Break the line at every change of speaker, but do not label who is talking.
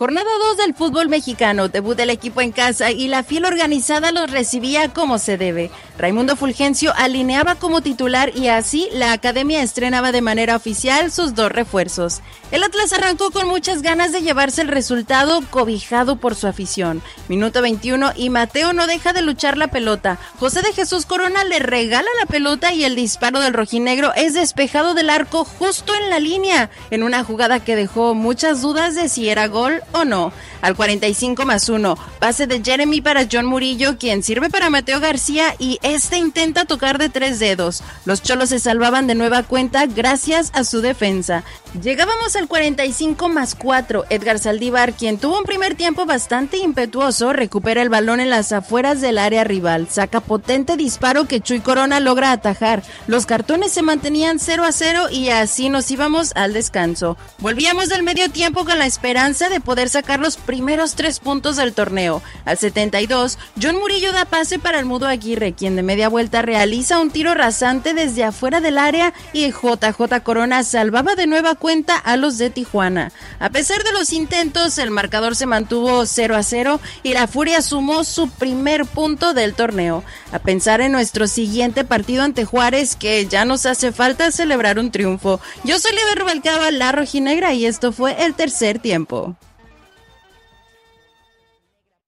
Jornada 2 del fútbol mexicano, debut del equipo en casa y la fiel organizada los recibía como se debe. Raimundo Fulgencio alineaba como titular y así la academia estrenaba de manera oficial sus dos refuerzos. El Atlas arrancó con muchas ganas de llevarse el resultado cobijado por su afición. Minuto 21 y Mateo no deja de luchar la pelota. José de Jesús Corona le regala la pelota y el disparo del rojinegro es despejado del arco justo en la línea, en una jugada que dejó muchas dudas de si era gol o no. Al 45 más 1, pase de Jeremy para John Murillo, quien sirve para Mateo García y este intenta tocar de tres dedos. Los cholos se salvaban de nueva cuenta gracias a su defensa. Llegábamos al 45 más 4. Edgar Saldívar, quien tuvo un primer tiempo bastante impetuoso, recupera el balón en las afueras del área rival. Saca potente disparo que Chuy Corona logra atajar. Los cartones se mantenían 0 a 0 y así nos íbamos al descanso. Volvíamos del medio tiempo con la esperanza de poder sacar los primeros tres puntos del torneo. Al 72, John Murillo da pase para el Mudo Aguirre, quien de media vuelta realiza un tiro rasante desde afuera del área y JJ Corona salvaba de nueva cuenta a los de Tijuana. A pesar de los intentos, el marcador se mantuvo 0 a 0 y la Furia sumó su primer punto del torneo. A pensar en nuestro siguiente partido ante Juárez, que ya nos hace falta celebrar un triunfo. Yo soy Liber Rubalcaba, la rojinegra, y esto fue el tercer tiempo.